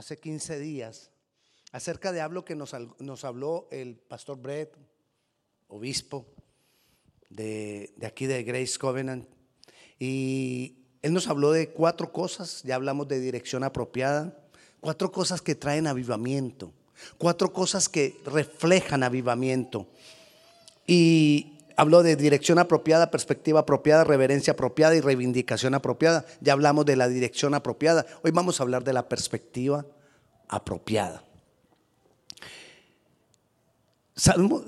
hace 15 días acerca de algo que nos, nos habló el pastor Brett, obispo de, de aquí de Grace Covenant. Y él nos habló de cuatro cosas, ya hablamos de dirección apropiada, cuatro cosas que traen avivamiento, cuatro cosas que reflejan avivamiento. Y habló de dirección apropiada, perspectiva apropiada, reverencia apropiada y reivindicación apropiada. Ya hablamos de la dirección apropiada. Hoy vamos a hablar de la perspectiva apropiada. Salmo,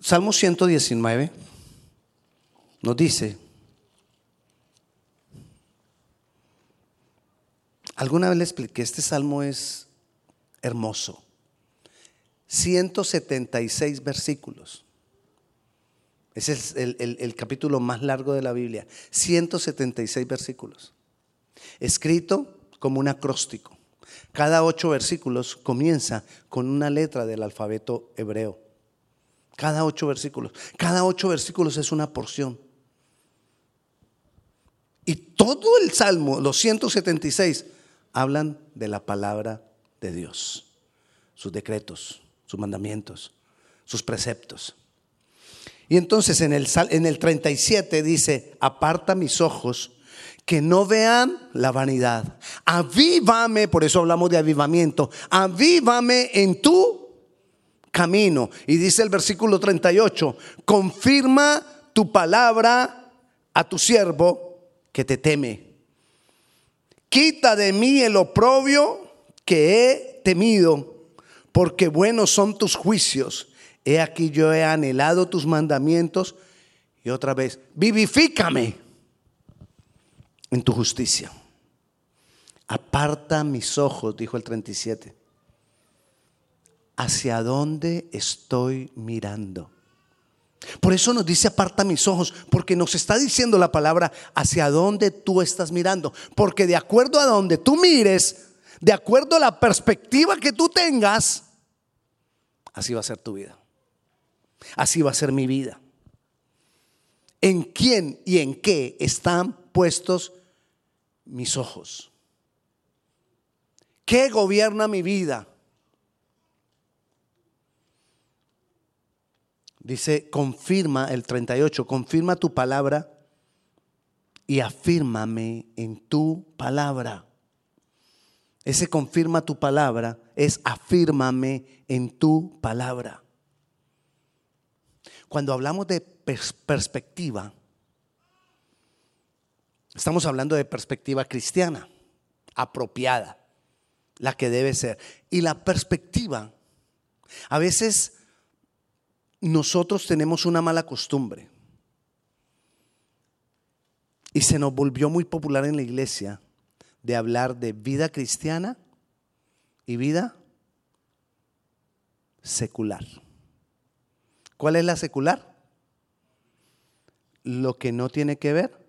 Salmo 119 nos dice, alguna vez le expliqué, este salmo es hermoso. 176 versículos. Ese es el, capítulo más largo de la Biblia. 176 versículos. Escrito como un acróstico. Cada ocho versículos comienza con una letra del alfabeto hebreo. Cada ocho versículos. Cada ocho versículos es una porción. Y todo el Salmo, los 176, hablan de la palabra de Dios. Sus decretos, sus mandamientos, sus preceptos. Y entonces en el, en el 37 dice, aparta mis ojos que no vean la vanidad. Avívame, por eso hablamos de avivamiento, avívame en tu camino. Y dice el versículo 38, confirma tu palabra a tu siervo que te teme. Quita de mí el oprobio que he temido, porque buenos son tus juicios he aquí yo he anhelado tus mandamientos y otra vez, vivifícame en tu justicia. Aparta mis ojos, dijo el 37. ¿Hacia dónde estoy mirando? Por eso nos dice aparta mis ojos, porque nos está diciendo la palabra hacia dónde tú estás mirando. Porque de acuerdo a donde tú mires, de acuerdo a la perspectiva que tú tengas, así va a ser tu vida. Así va a ser mi vida. ¿En quién y en qué están puestos mis ojos? ¿Qué gobierna mi vida? Dice, confirma el 38, confirma tu palabra y afírmame en tu palabra. Ese confirma tu palabra es afírmame en tu palabra. Cuando hablamos de perspectiva, estamos hablando de perspectiva cristiana, apropiada, la que debe ser. Y la perspectiva, a veces nosotros tenemos una mala costumbre. Y se nos volvió muy popular en la iglesia de hablar de vida cristiana y vida secular. ¿Cuál es la secular? Lo que no tiene que ver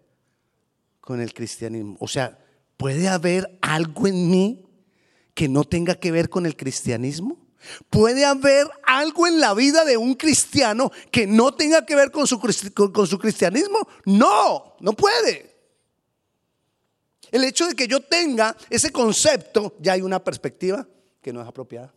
con el cristianismo. O sea, ¿puede haber algo en mí que no tenga que ver con el cristianismo? ¿Puede haber algo en la vida de un cristiano que no tenga que ver con su, cristianismo? No, no puede. El hecho de que yo tenga ese concepto, ya hay una perspectiva que no es apropiada.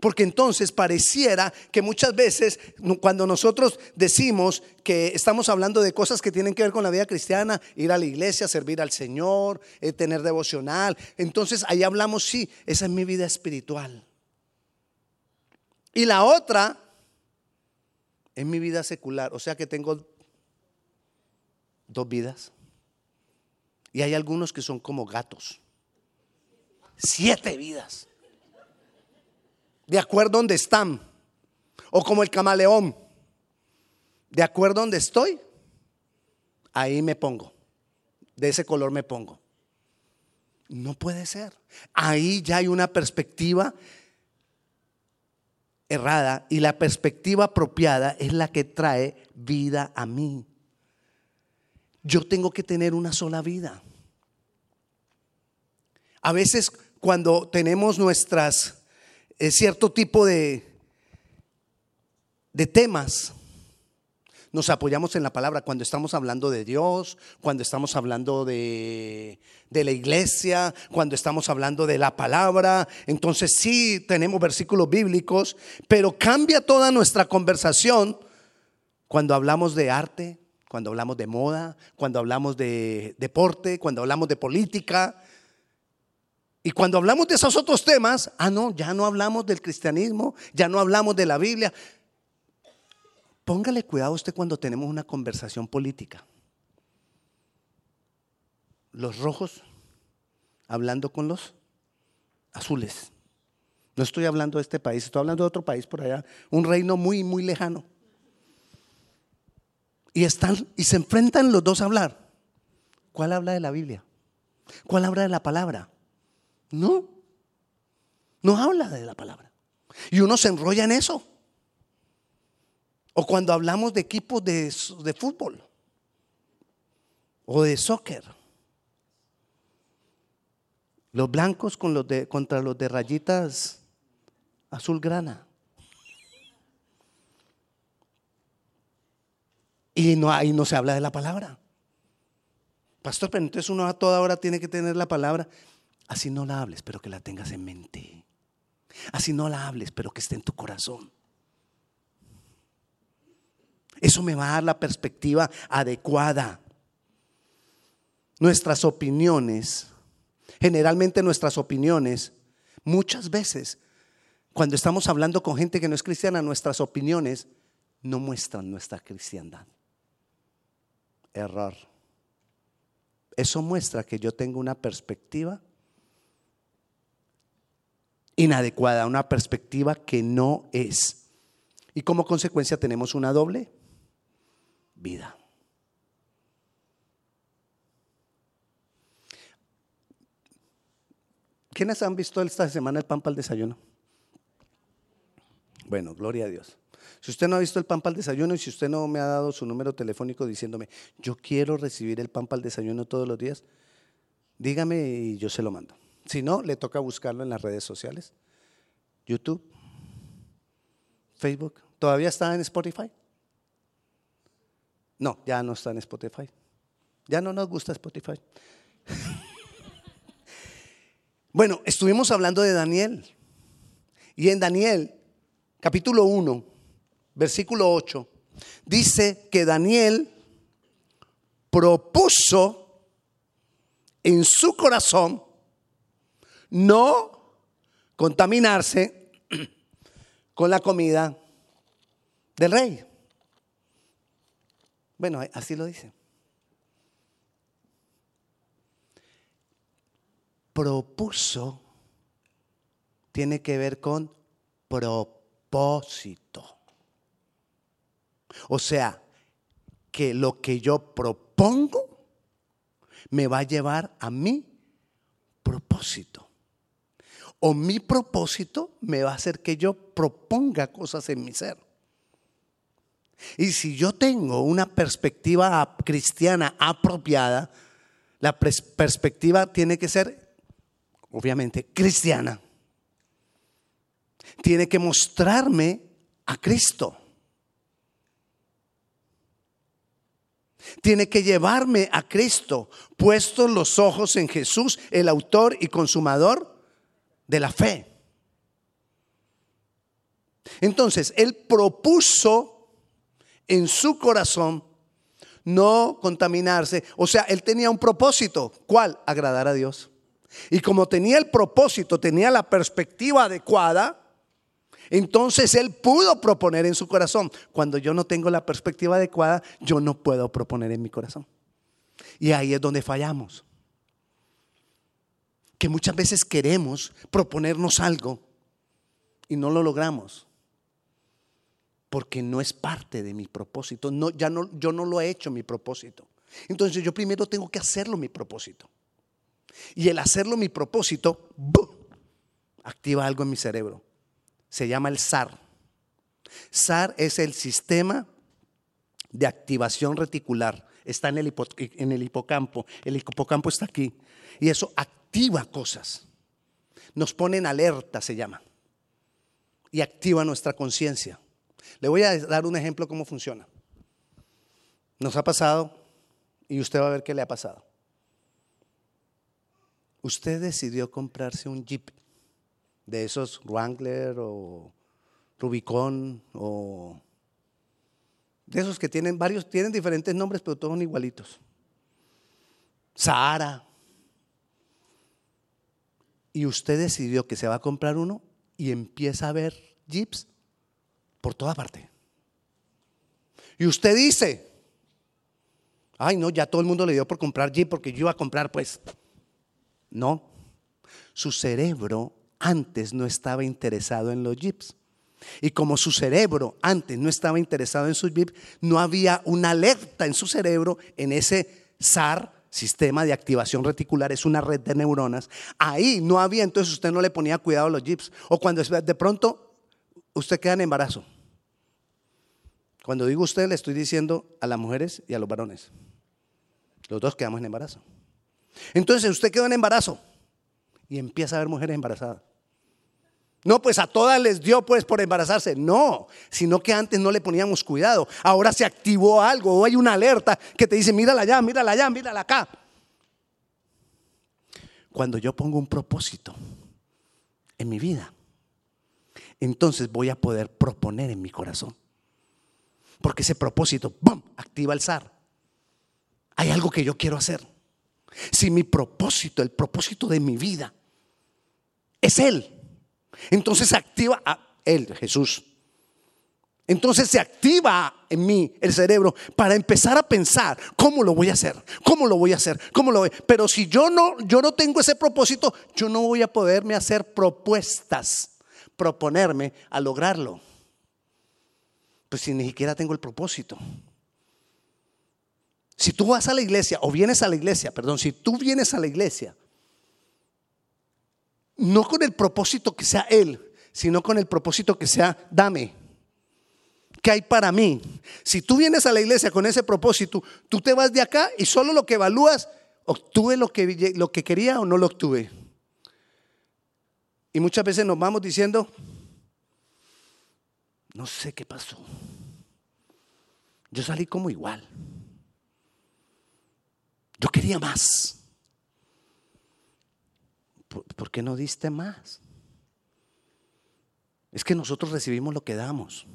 Porque entonces pareciera que muchas veces cuando nosotros decimos que estamos hablando de cosas que tienen que ver con la vida cristiana, ir a la iglesia, servir al Señor, eh, tener devocional, entonces ahí hablamos, sí, esa es mi vida espiritual. Y la otra es mi vida secular, o sea que tengo dos vidas. Y hay algunos que son como gatos. Siete vidas de acuerdo donde están. O como el camaleón, de acuerdo donde estoy, ahí me pongo. De ese color me pongo. No puede ser. Ahí ya hay una perspectiva errada y la perspectiva apropiada es la que trae vida a mí. Yo tengo que tener una sola vida. A veces cuando tenemos nuestras cierto tipo de, de temas, nos apoyamos en la palabra cuando estamos hablando de Dios, cuando estamos hablando de, de, la iglesia, cuando estamos hablando de la palabra. Entonces sí tenemos versículos bíblicos, pero cambia toda nuestra conversación cuando hablamos de arte, cuando hablamos de moda, cuando hablamos de deporte, cuando hablamos de política. Y cuando hablamos de esos otros temas, ah, no, ya no hablamos del cristianismo, ya no hablamos de la Biblia. Póngale cuidado usted cuando tenemos una conversación política. Los rojos hablando con los azules. No estoy hablando de este país, estoy hablando de otro país por allá, un reino muy, muy lejano. Y están y se enfrentan los dos a hablar. ¿Cuál habla de la Biblia? ¿Cuál habla de la palabra? No. No habla de la palabra. Y uno se enrolla en eso. O cuando hablamos de equipos de, fútbol o de soccer. Los blancos con los de, contra los de rayitas azul grana. Y no, ahí no se habla de la palabra. Pastor, pero entonces uno a toda hora tiene que tener la palabra. Así no la hables, pero que la tengas en mente. Así no la hables, pero que esté en tu corazón. Eso me va a dar la perspectiva adecuada. Nuestras opiniones, generalmente nuestras opiniones, muchas veces, cuando estamos hablando con gente que no es cristiana, nuestras opiniones no muestran nuestra cristiandad. Error. Eso muestra que yo tengo una perspectiva inadecuada, una perspectiva que no es. Y como consecuencia tenemos una doble vida. ¿Quiénes han visto esta semana el pan para el desayuno? Bueno, gloria a Dios. Si usted no ha visto el pan para el desayuno y si usted no me ha dado su número telefónico diciéndome, yo quiero recibir el pan para el desayuno todos los días, dígame y yo se lo mando. Si no, le toca buscarlo en las redes sociales, YouTube, Facebook. ¿Todavía está en Spotify? No, ya no está en Spotify. Ya no nos gusta Spotify. bueno, estuvimos hablando de Daniel. Y en Daniel, capítulo 1, versículo 8, dice que Daniel propuso en su corazón no contaminarse con la comida del rey. Bueno, así lo dice. Propuso tiene que ver con propósito. O sea, que lo que yo propongo me va a llevar a mi propósito. O mi propósito me va a hacer que yo proponga cosas en mi ser. Y si yo tengo una perspectiva cristiana apropiada, la perspectiva tiene que ser, obviamente, cristiana. Tiene que mostrarme a Cristo. Tiene que llevarme a Cristo, puestos los ojos en Jesús, el autor y consumador de la fe. Entonces, Él propuso en su corazón no contaminarse. O sea, él tenía un propósito. ¿Cuál? Agradar a Dios. Y como tenía el propósito, tenía la perspectiva adecuada, entonces él pudo proponer en su corazón. Cuando yo no tengo la perspectiva adecuada, yo no puedo proponer en mi corazón. Y ahí es donde fallamos. Que muchas veces queremos proponernos algo y no lo logramos porque no es parte de mi propósito. No, ya no, yo no lo he hecho mi propósito. Entonces yo primero tengo que hacerlo mi propósito. Y el hacerlo mi propósito, activa algo en mi cerebro. Se llama el SAR. SAR es el sistema de activación reticular. Está en el, en el hipocampo. El hipocampo está aquí. Y eso activa cosas. Nos pone en alerta, se llama. Y activa nuestra conciencia. Le voy a dar un ejemplo cómo funciona. Nos ha pasado y usted va a ver qué le ha pasado. Usted decidió comprarse un Jeep de esos Wrangler o Rubicon o de esos que tienen varios, tienen diferentes nombres, pero todos son igualitos. Sahara. Y usted decidió que se va a comprar uno y empieza a ver jeeps por toda parte. Y usted dice, ay no, ya todo el mundo le dio por comprar jeep porque yo iba a comprar pues. No, su cerebro antes no estaba interesado en los jeeps. Y como su cerebro antes no estaba interesado en sus jeeps, no había una alerta en su cerebro, en ese SAR, sistema de activación reticular, es una red de neuronas. Ahí no había, entonces usted no le ponía cuidado a los jeeps. O cuando de pronto usted queda en embarazo. Cuando digo usted, le estoy diciendo a las mujeres y a los varones. Los dos quedamos en embarazo. Entonces usted quedó en embarazo y empieza a ver mujeres embarazadas. No, pues a todas les dio pues por embarazarse. No, sino que antes no le poníamos cuidado. Ahora se activó algo o hay una alerta que te dice, mírala allá, mírala allá, mírala acá. Cuando yo pongo un propósito en mi vida, entonces voy a poder proponer en mi corazón. Porque ese propósito, ¡bum!, activa el SAR. Hay algo que yo quiero hacer. Si mi propósito, el propósito de mi vida, es Él, entonces se activa a Él, Jesús. Entonces se activa en mí el cerebro para empezar a pensar cómo lo voy a hacer, cómo lo voy a hacer, cómo lo voy. Pero si yo no, yo no tengo ese propósito, yo no voy a poderme hacer propuestas, proponerme a lograrlo. Pues si ni siquiera tengo el propósito. Si tú vas a la iglesia o vienes a la iglesia, perdón, si tú vienes a la iglesia no con el propósito que sea Él, sino con el propósito que sea, dame. ¿Qué hay para mí? Si tú vienes a la iglesia con ese propósito, tú te vas de acá y solo lo que evalúas, obtuve lo que, lo que quería o no lo obtuve. Y muchas veces nos vamos diciendo, no sé qué pasó. Yo salí como igual. Yo quería más. ¿Por qué no diste más? Es que nosotros recibimos lo que damos.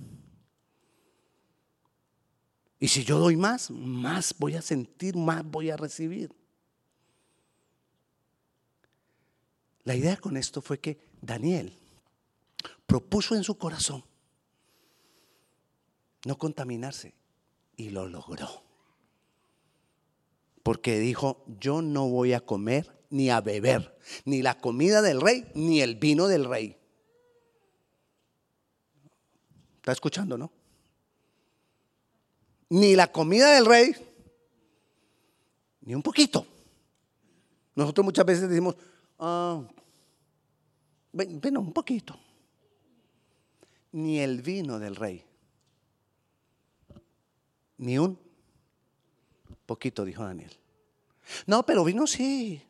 Y si yo doy más, más voy a sentir, más voy a recibir. La idea con esto fue que Daniel propuso en su corazón no contaminarse y lo logró. Porque dijo, yo no voy a comer ni a beber, ni la comida del rey, ni el vino del rey. ¿Está escuchando, no? Ni la comida del rey, ni un poquito. Nosotros muchas veces decimos, ah, un poquito. Ni el vino del rey. Ni un poquito, dijo Daniel. No, pero vino sí.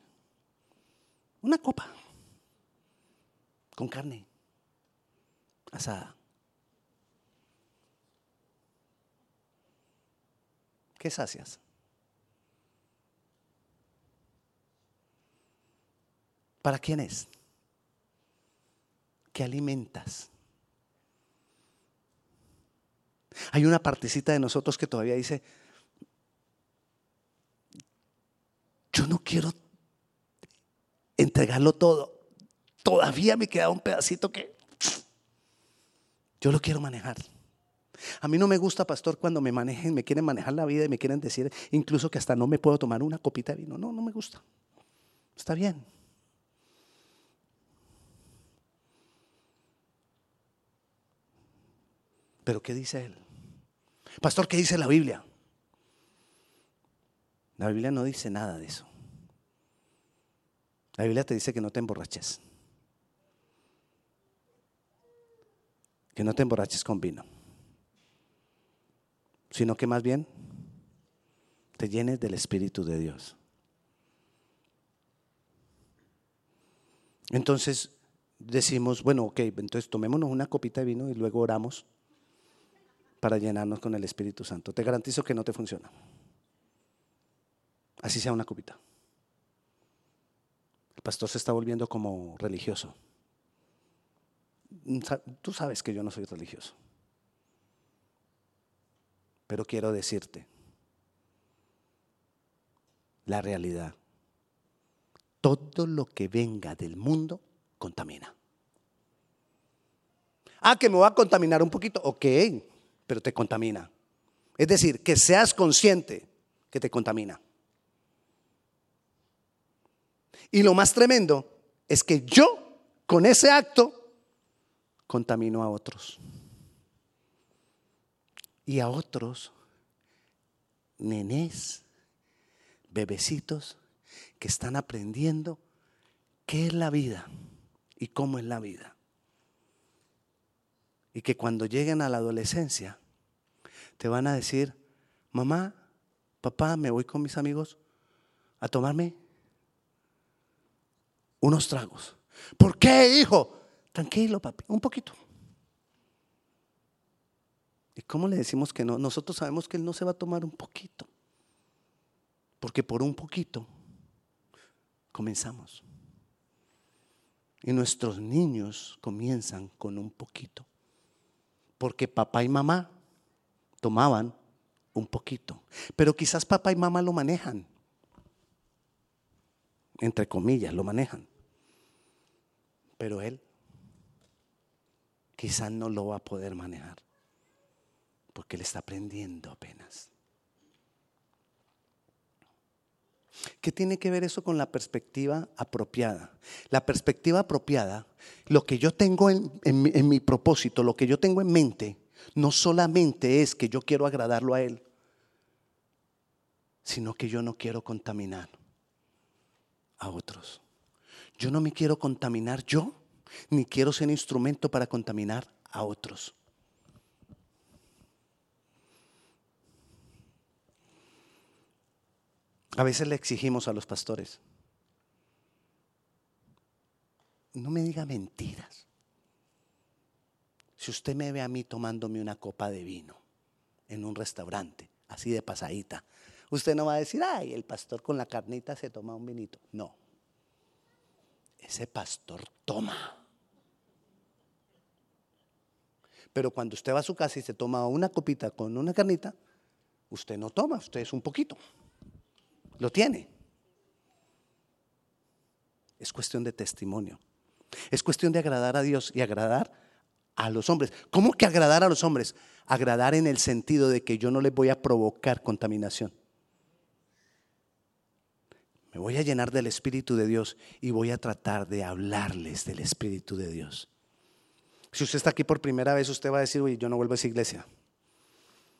Una copa con carne asada. ¿Qué sacias? ¿Para quién es? ¿Qué alimentas? Hay una partecita de nosotros que todavía dice, yo no quiero entregarlo todo. Todavía me queda un pedacito que yo lo quiero manejar. A mí no me gusta, pastor, cuando me manejen, me quieren manejar la vida y me quieren decir incluso que hasta no me puedo tomar una copita de vino. No, no me gusta. Está bien. Pero ¿qué dice él? Pastor, ¿qué dice la Biblia? La Biblia no dice nada de eso. La Biblia te dice que no te emborraches. Que no te emborraches con vino. Sino que más bien te llenes del Espíritu de Dios. Entonces decimos, bueno, ok, entonces tomémonos una copita de vino y luego oramos para llenarnos con el Espíritu Santo. Te garantizo que no te funciona. Así sea una copita. Pastor se está volviendo como religioso. Tú sabes que yo no soy religioso. Pero quiero decirte la realidad. Todo lo que venga del mundo contamina. Ah, que me va a contaminar un poquito. Ok, pero te contamina. Es decir, que seas consciente que te contamina. Y lo más tremendo es que yo, con ese acto, contamino a otros. Y a otros, nenés, bebecitos, que están aprendiendo qué es la vida y cómo es la vida. Y que cuando lleguen a la adolescencia, te van a decir, mamá, papá, me voy con mis amigos a tomarme unos tragos. ¿Por qué, hijo? Tranquilo, papi, un poquito. ¿Y cómo le decimos que no? Nosotros sabemos que él no se va a tomar un poquito. Porque por un poquito comenzamos. Y nuestros niños comienzan con un poquito. Porque papá y mamá tomaban un poquito. Pero quizás papá y mamá lo manejan. Entre comillas, lo manejan. Pero él quizás no lo va a poder manejar. Porque él está aprendiendo apenas. ¿Qué tiene que ver eso con la perspectiva apropiada? La perspectiva apropiada, lo que yo tengo en, mi propósito, lo que yo tengo en mente, no solamente es que yo quiero agradarlo a Él, sino que yo no quiero contaminar a otros. Yo no me quiero contaminar yo, ni quiero ser instrumento para contaminar a otros. A veces le exigimos a los pastores, no me diga mentiras. Si usted me ve a mí tomándome una copa de vino en un restaurante, así de pasadita, usted no va a decir, ay, el pastor con la carnita se toma un vinito. No. Ese pastor toma. Pero cuando usted va a su casa y se toma una copita con una carnita, usted no toma, usted es un poquito. Lo tiene. Es cuestión de testimonio. Es cuestión de agradar a Dios y agradar a los hombres. ¿Cómo que agradar a los hombres? Agradar en el sentido de que yo no les voy a provocar contaminación. Me voy a llenar del Espíritu de Dios y voy a tratar de hablarles del Espíritu de Dios. Si usted está aquí por primera vez, usted va a decir, oye, yo no vuelvo a esa iglesia,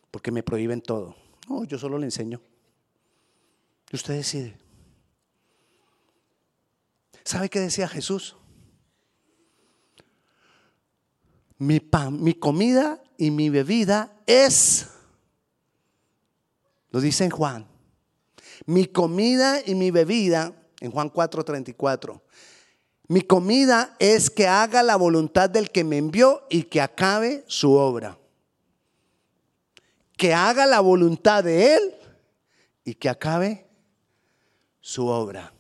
porque me prohíben todo. No, yo solo le enseño. Y usted decide. ¿Sabe qué decía Jesús? Mi pan, mi comida y mi bebida es, lo dice en Juan, mi comida y mi bebida, en Juan 4:34, mi comida es que haga la voluntad del que me envió y que acabe su obra. Que haga la voluntad de Él y que acabe su obra.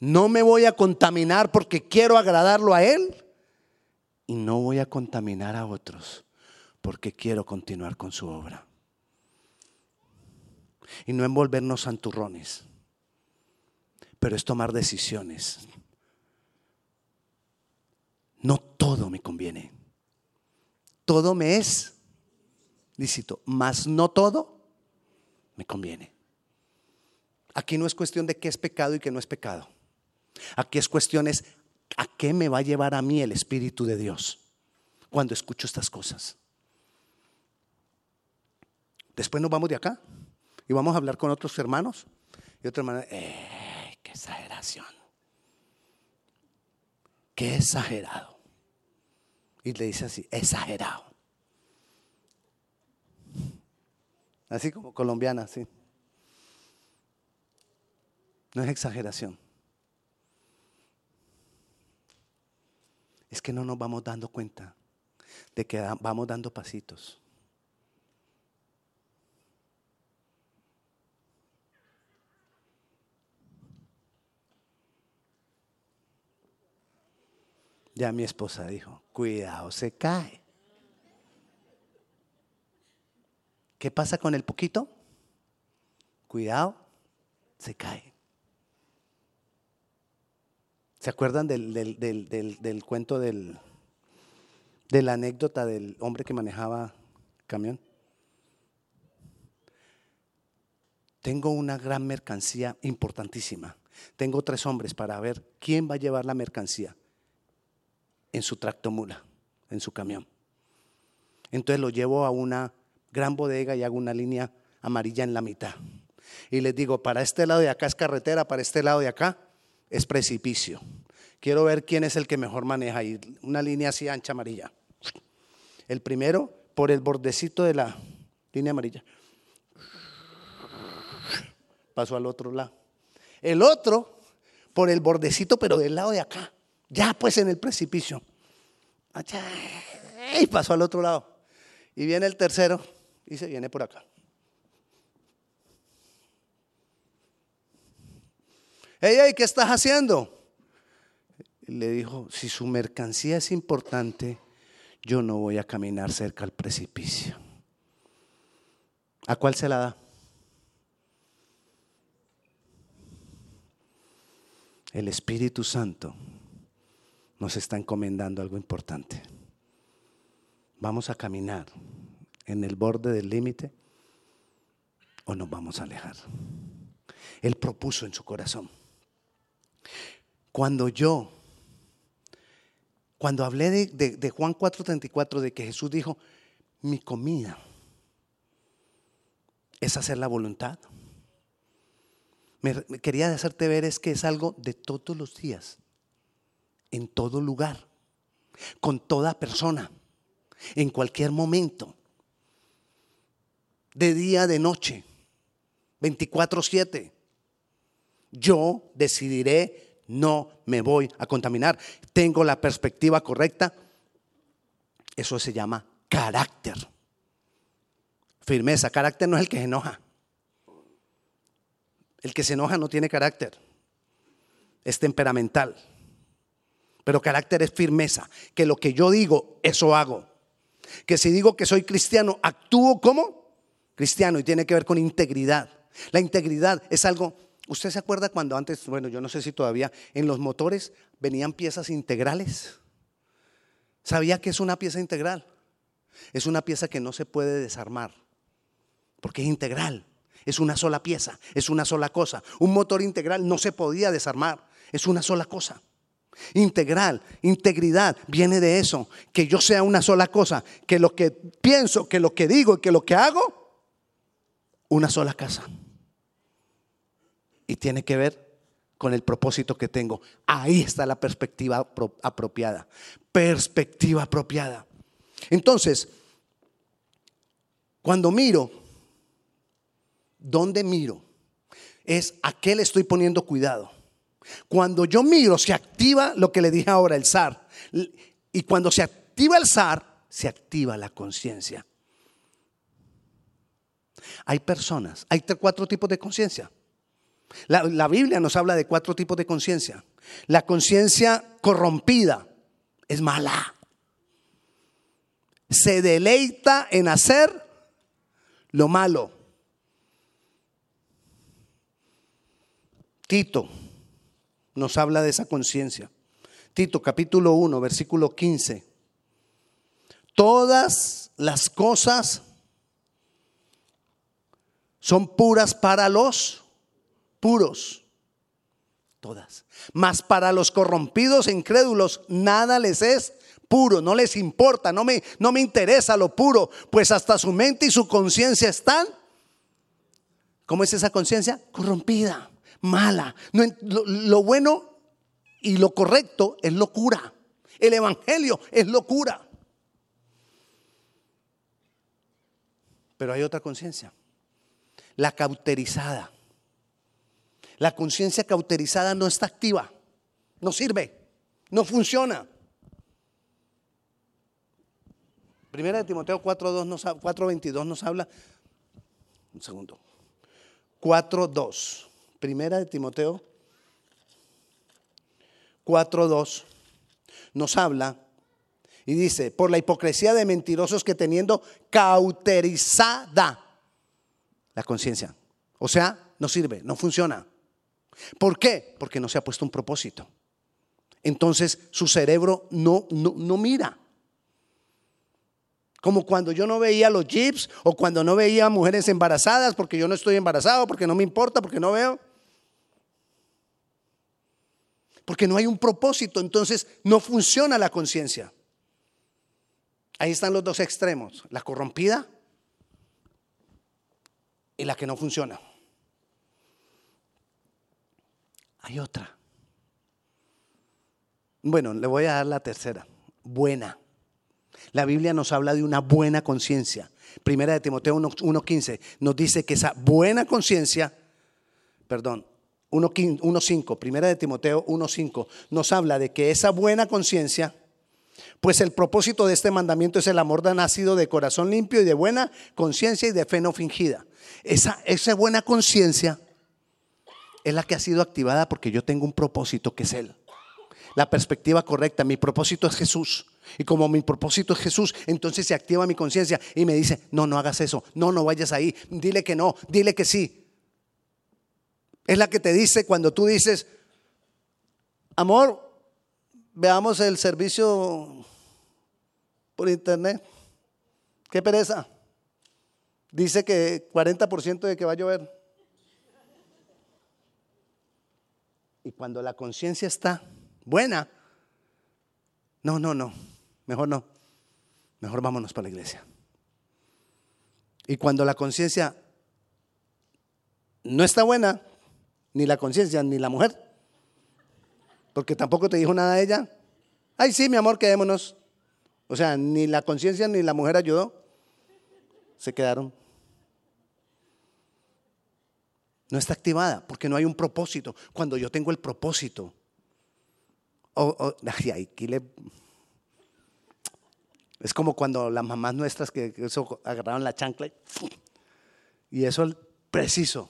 No me voy a contaminar porque quiero agradarlo a Él y no voy a contaminar a otros porque quiero continuar con su obra. Y no envolvernos santurrones, pero es tomar decisiones. No todo me conviene. Todo me es lícito, mas no todo me conviene. Aquí no es cuestión de qué es pecado y qué no es pecado. Aquí es cuestión es a qué me va a llevar a mí el Espíritu de Dios cuando escucho estas cosas. Después nos vamos de acá y vamos a hablar con otros hermanos. Y otra hermana, ¡eh! ¡Qué exageración! ¡Qué exagerado! Y le dice así, exagerado. Así como colombiana, sí. No es exageración. Es que no nos vamos dando cuenta de que vamos dando pasitos. Ya mi esposa dijo, cuidado, se cae. ¿Qué pasa con el poquito? Cuidado, se cae. ¿Se acuerdan del, del, cuento del, de la anécdota del hombre que manejaba camión? Tengo una gran mercancía importantísima. Tengo tres hombres para ver quién va a llevar la mercancía en su tracto mula, en su camión. Entonces lo llevo a una gran bodega y hago una línea amarilla en la mitad. Y les digo, para este lado de acá es carretera, para este lado de acá es precipicio. Quiero ver quién es el que mejor maneja y una línea así ancha amarilla. El primero por el bordecito de la línea amarilla. Pasó al otro lado. El otro por el bordecito, pero del lado de acá. Ya pues en el precipicio. Y pasó al otro lado. Y viene el tercero y se viene por acá. Hey, hey, ¿qué estás haciendo? le dijo, si su mercancía es importante, yo no voy a caminar cerca al precipicio. ¿A cuál se la da? El Espíritu Santo nos está encomendando algo importante. ¿Vamos a caminar en el borde del límite o nos vamos a alejar? Él propuso en su corazón. Cuando yo, cuando hablé de, Juan 4:34, de que Jesús dijo, mi comida es hacer la voluntad. Me, quería hacerte ver es que es algo de todos los días en todo lugar, con toda persona, en cualquier momento, de día, de noche, 24/7. Yo decidiré, no me voy a contaminar. Tengo la perspectiva correcta. Eso se llama carácter. Firmeza. Carácter no es el que se enoja. El que se enoja no tiene carácter. Es temperamental. Pero carácter es firmeza, que lo que yo digo, eso hago. Que si digo que soy cristiano, actúo como cristiano y tiene que ver con integridad. La integridad es algo, ¿usted se acuerda cuando antes, bueno, yo no sé si todavía, en los motores venían piezas integrales? ¿Sabía que es una pieza integral? Es una pieza que no se puede desarmar, porque es integral, es una sola pieza, es una sola cosa. Un motor integral no se podía desarmar, es una sola cosa. Integral, integridad, viene de eso, que yo sea una sola cosa, que lo que pienso, que lo que digo y que lo que hago, una sola casa. Y tiene que ver con el propósito que tengo. Ahí está la perspectiva apropiada. Perspectiva apropiada. Entonces, cuando miro, ¿dónde miro? Es a qué le estoy poniendo cuidado. Cuando yo miro, se activa lo que le dije ahora, el SAR. Y cuando se activa el SAR, se activa la conciencia. Hay personas, hay cuatro tipos de conciencia. La, la, Biblia nos habla de cuatro tipos de conciencia. La conciencia corrompida es mala. Se deleita en hacer lo malo. Tito nos habla de esa conciencia. Tito capítulo 1, versículo 15. Todas las cosas son puras para los puros. Todas. Mas para los corrompidos e incrédulos nada les es puro, no les importa, no me, no me interesa lo puro, pues hasta su mente y su conciencia están. ¿Cómo es esa conciencia? Corrompida mala. lo, bueno y lo correcto es locura. El Evangelio es locura. Pero hay otra conciencia, la cauterizada. La conciencia cauterizada no está activa, no sirve, no funciona. Primera de Timoteo 4.2 nos, 4.22 nos habla. Un segundo. 4.2. Primera de Timoteo 4.2 nos habla y dice, por la hipocresía de mentirosos que teniendo cauterizada la conciencia. O sea, no sirve, no funciona. ¿Por qué? Porque no se ha puesto un propósito. Entonces su cerebro no, no, no mira. Como cuando yo no veía los jeeps o cuando no veía mujeres embarazadas porque yo no estoy embarazado, porque no me importa, porque no veo. Porque no hay un propósito, entonces no funciona la conciencia. Ahí están los dos extremos, la corrompida y la que no funciona. Hay otra. Bueno, le voy a dar la tercera, buena. La Biblia nos habla de una buena conciencia. Primera de Timoteo 1.15 nos dice que esa buena conciencia, perdón, 1.5, primera de Timoteo 1.5, nos habla de que esa buena conciencia, pues el propósito de este mandamiento es el amor de nacido de corazón limpio y de buena conciencia y de fe no fingida. Esa, esa buena conciencia es la que ha sido activada porque yo tengo un propósito que es Él. La perspectiva correcta, mi propósito es Jesús. Y como mi propósito es Jesús, entonces se activa mi conciencia y me dice, no, no hagas eso, no, no vayas ahí, dile que no, dile que sí. Es la que te dice cuando tú dices, amor, veamos el servicio por internet. Qué pereza. Dice que 40% de que va a llover. Y cuando la conciencia está buena, no, no, no, mejor no. Mejor vámonos para la iglesia. Y cuando la conciencia no está buena, ni la conciencia, ni la mujer. Porque tampoco te dijo nada a ella. Ay, sí, mi amor, quedémonos. O sea, ni la conciencia ni la mujer ayudó. Se quedaron. No está activada porque no hay un propósito. Cuando yo tengo el propósito. aquí le, es como cuando las mamás nuestras que, eso agarraron la chancla y eso preciso.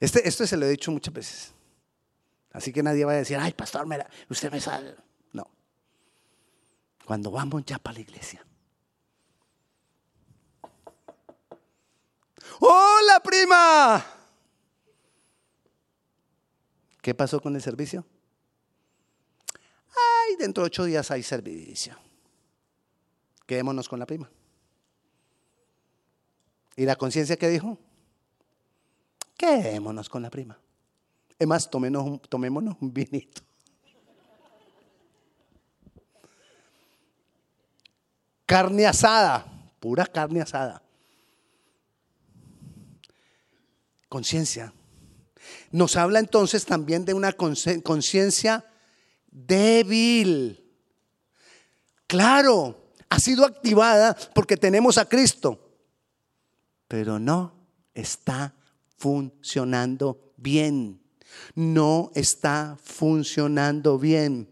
Este, esto se lo he dicho muchas veces. Así que nadie va a decir, ay, pastor, usted me sabe. No. Cuando vamos ya para la iglesia. ¡Hola, prima! ¿Qué pasó con el servicio? Ay, dentro de ocho días hay servicio. Quedémonos con la prima. ¿Y la conciencia qué dijo? Quedémonos con la prima. Es más, tomémonos un vinito. Carne asada, pura carne asada. Conciencia. Nos habla entonces también de una conciencia débil. Claro, ha sido activada porque tenemos a Cristo, pero no está funcionando bien. No está funcionando bien.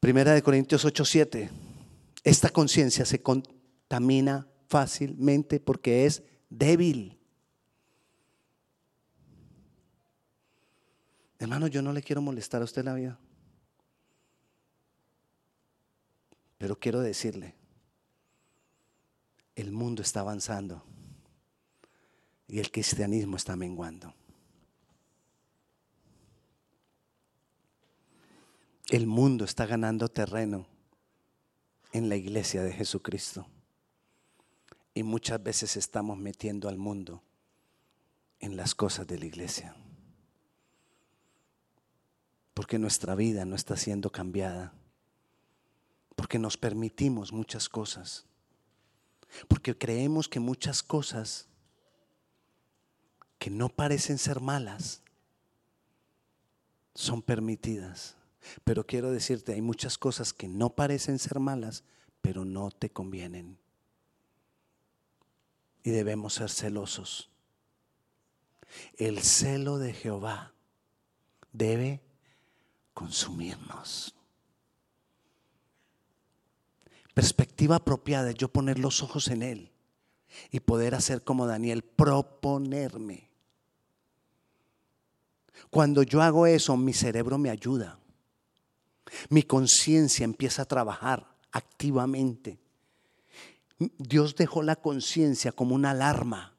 Primera de Corintios 8:7. Esta conciencia se contamina fácilmente porque es débil. Hermano, yo no le quiero molestar a usted la vida. Pero quiero decirle, el mundo está avanzando y el cristianismo está menguando. El mundo está ganando terreno en la iglesia de Jesucristo. Y muchas veces estamos metiendo al mundo en las cosas de la iglesia. Porque nuestra vida no está siendo cambiada. Porque nos permitimos muchas cosas. Porque creemos que muchas cosas que no parecen ser malas son permitidas. Pero quiero decirte, hay muchas cosas que no parecen ser malas, pero no te convienen. Y debemos ser celosos. El celo de Jehová debe consumirnos. Perspectiva apropiada es yo poner los ojos en Él y poder hacer como Daniel, proponerme. Cuando yo hago eso, mi cerebro me ayuda. Mi conciencia empieza a trabajar activamente. Dios dejó la conciencia como una alarma,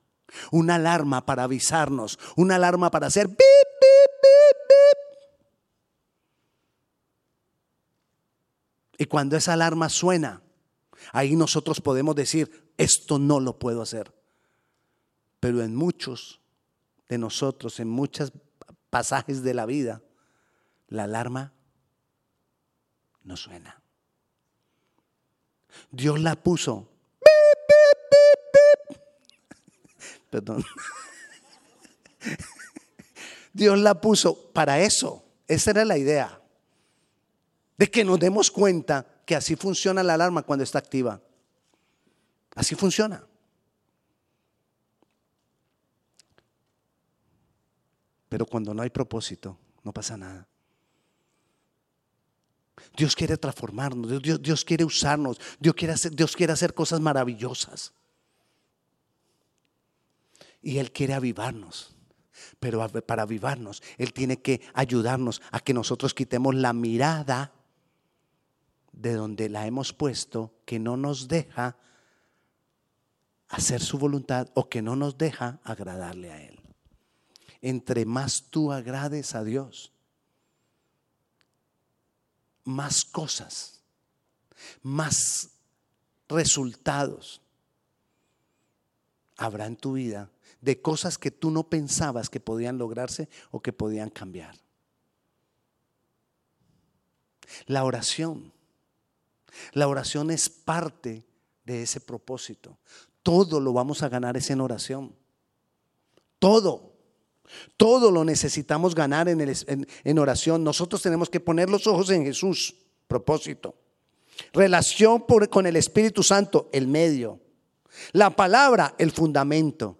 una alarma para avisarnos, una alarma para hacer bip, bip, bip, bip. Y cuando esa alarma suena, ahí nosotros podemos decir, esto no lo puedo hacer. Pero en muchos de nosotros, en muchos pasajes de la vida, la alarma no suena. Dios la puso. Perdón. Dios la puso para eso. Esa era la idea. De que nos demos cuenta que así funciona la alarma cuando está activa. Así funciona. Pero cuando no hay propósito, no pasa nada. Dios quiere transformarnos, Dios, quiere usarnos, Dios quiere, hacer, Dios quiere hacer cosas maravillosas. Y Él quiere avivarnos. Pero para avivarnos, Él tiene que ayudarnos a que nosotros quitemos la mirada de donde la hemos puesto que no nos deja hacer su voluntad o que no nos deja agradarle a Él. Entre más tú agrades a Dios, más cosas, más resultados habrá en tu vida de cosas que tú no pensabas que podían lograrse o que podían cambiar. La oración. La oración es parte de ese propósito. Todo lo vamos a ganar es en oración. Todo. Todo lo necesitamos ganar en, oración. Nosotros tenemos que poner los ojos en Jesús. Propósito. Relación con el Espíritu Santo, el medio. La palabra, el fundamento.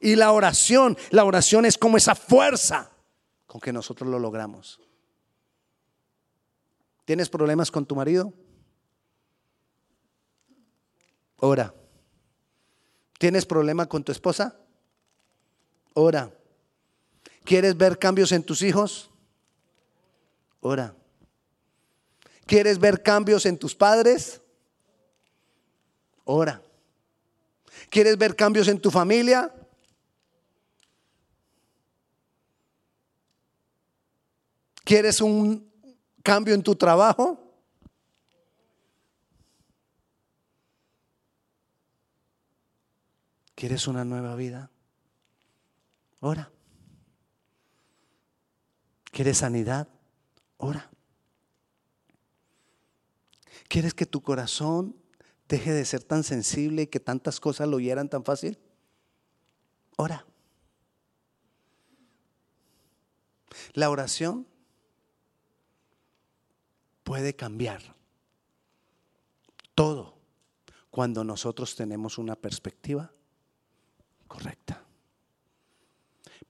Y la oración, la oración es como esa fuerza con que nosotros lo logramos. ¿Tienes problemas con tu marido? Ora. ¿Tienes problema con tu esposa? Ora. ¿Quieres ver cambios en tus hijos? Ora. ¿Quieres ver cambios en tus padres? Ora. ¿Quieres ver cambios en tu familia? ¿Quieres un cambio en tu trabajo? ¿Quieres una nueva vida? Ora. ¿Quieres sanidad? Ora. ¿Quieres que tu corazón deje de ser tan sensible y que tantas cosas lo oyeran tan fácil? Ora. La oración puede cambiar todo cuando nosotros tenemos una perspectiva correcta.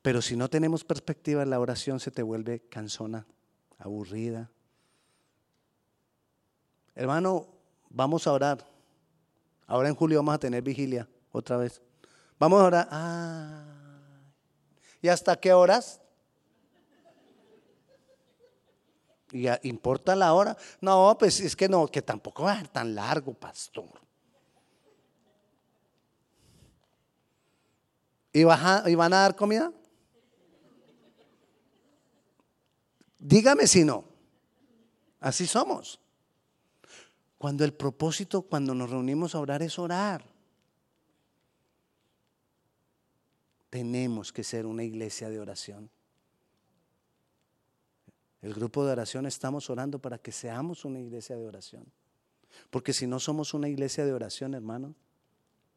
Pero si no tenemos perspectiva, la oración se te vuelve cansona, aburrida. Hermano, vamos a orar. Ahora en julio vamos a tener vigilia otra vez. Vamos a orar. ¿Y hasta qué horas? ¿Y importa la hora? No, pues es que no, que tampoco va a ser tan largo, pastor. ¿Y, ¿Y van a dar comida? Dígame si no. Así somos. Cuando el propósito, cuando nos reunimos a orar, es orar. Tenemos que ser una iglesia de oración. El grupo de oración estamos orando para que seamos una iglesia de oración. Porque si no somos una iglesia de oración, hermano,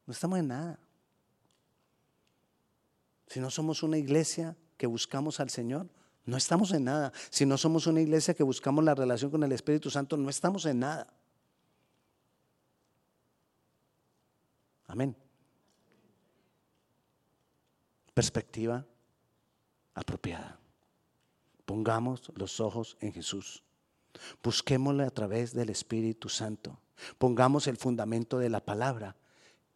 no estamos en nada. Si no somos una iglesia que buscamos al Señor, no estamos en nada. Si no somos una iglesia que buscamos la relación con el Espíritu Santo, no estamos en nada. Amén. Perspectiva apropiada. Pongamos los ojos en Jesús. Busquémosle a través del Espíritu Santo. Pongamos el fundamento de la palabra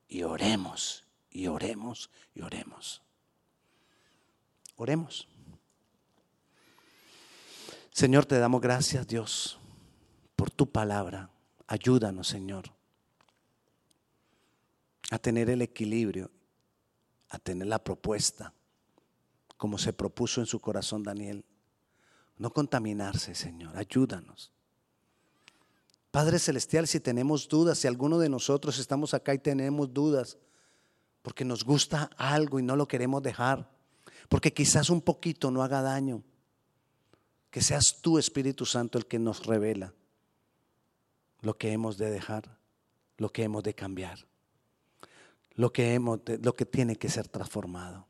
y oremos, y oremos, y oremos. Oremos. Señor, te damos gracias, Dios, por tu palabra. Ayúdanos, Señor, a tener el equilibrio, a tener la propuesta, como se propuso en su corazón Daniel. No contaminarse, Señor. Ayúdanos. Padre Celestial, si tenemos dudas, si alguno de nosotros estamos acá y tenemos dudas, porque nos gusta algo y no lo queremos dejar, porque quizás un poquito no haga daño, que seas tú, Espíritu Santo, el que nos revela lo que hemos de dejar, lo que hemos de cambiar, lo que, hemos lo que tiene que ser transformado.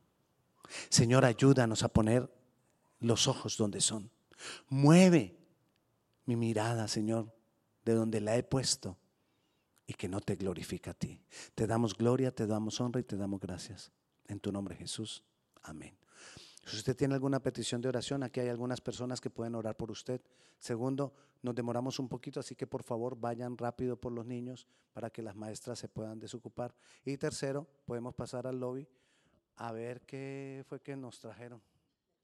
Señor, ayúdanos a poner los ojos donde son. Mueve mi mirada, Señor, de donde la he puesto y que no te glorifica a ti. Te damos gloria, te damos honra y te damos gracias. En tu nombre, Jesús. Amén. Si usted tiene alguna petición de oración, aquí hay algunas personas que pueden orar por usted. Segundo, nos demoramos un poquito, así que por favor vayan rápido por los niños para que las maestras se puedan desocupar. Y tercero, podemos pasar al lobby a ver qué fue que nos trajeron.